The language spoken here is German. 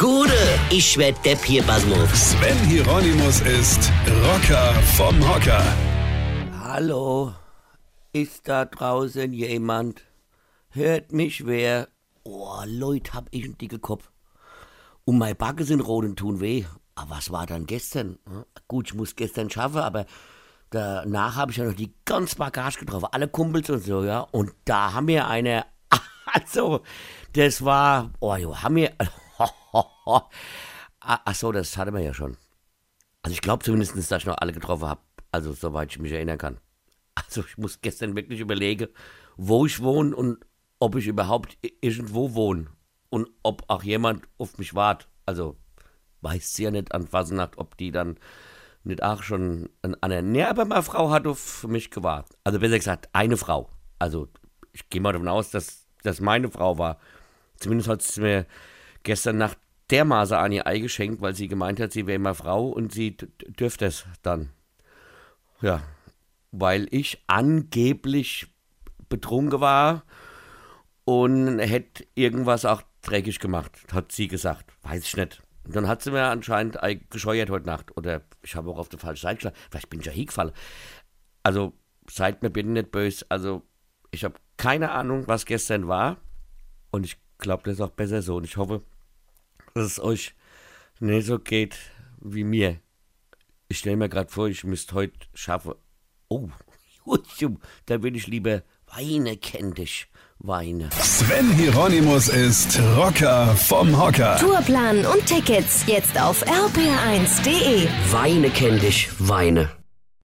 Gude, ich werd Depp hier, Basmus. Sven Hieronymus ist Rocker vom Hocker. Hallo, ist da draußen jemand? Hört mich wer? Oh, Leute, hab ich einen dicken Kopf. Und meine Backe sind rot und tun weh. Aber was war dann gestern? Hm? Gut, ich muss gestern schaffen, aber danach habe ich ja noch die ganze Bagage getroffen, alle Kumpels und so, ja. Und da haben wir eine, also, das war, oh, jo, haben wir, ach so, das hatten wir ja schon. Also ich glaube zumindest, dass ich noch alle getroffen habe, also soweit ich mich erinnern kann. Also ich muss gestern wirklich überlegen, wo ich wohne und ob ich überhaupt irgendwo wohne und ob auch jemand auf mich wartet. Also weiß sie ja nicht an Fasnacht, ob die dann nicht auch schon an einer. Nee, aber meine Frau hat auf mich gewartet. Also besser gesagt, eine Frau. Also ich gehe mal davon aus, dass das meine Frau war. Zumindest hat sie mir gestern Nacht dermaßen an ihr Ei geschenkt, weil sie gemeint hat, sie wäre immer Frau und sie dürfte es dann. Ja, weil ich angeblich betrunken war und hätte irgendwas auch dreckig gemacht, hat sie gesagt. Weiß ich nicht. Und dann hat sie mir anscheinend gescheuert heute Nacht. Oder ich habe auch auf der falschen Seite geschlagen. Vielleicht bin ich ja hingefallen. Also, seid mir bitte nicht böse. Also, ich habe keine Ahnung, was gestern war. Und ich glaube, das ist auch besser so. Und ich hoffe, dass es euch nicht so geht wie mir. Ich stelle mir gerade vor, ich müsste heute schaffen. Oh, da will ich lieber Weine kenn dich. Weine. Sven Hieronymus ist Rocker vom Hocker. Tourplan und Tickets jetzt auf rpr1.de. Weine kenn dich, Weine.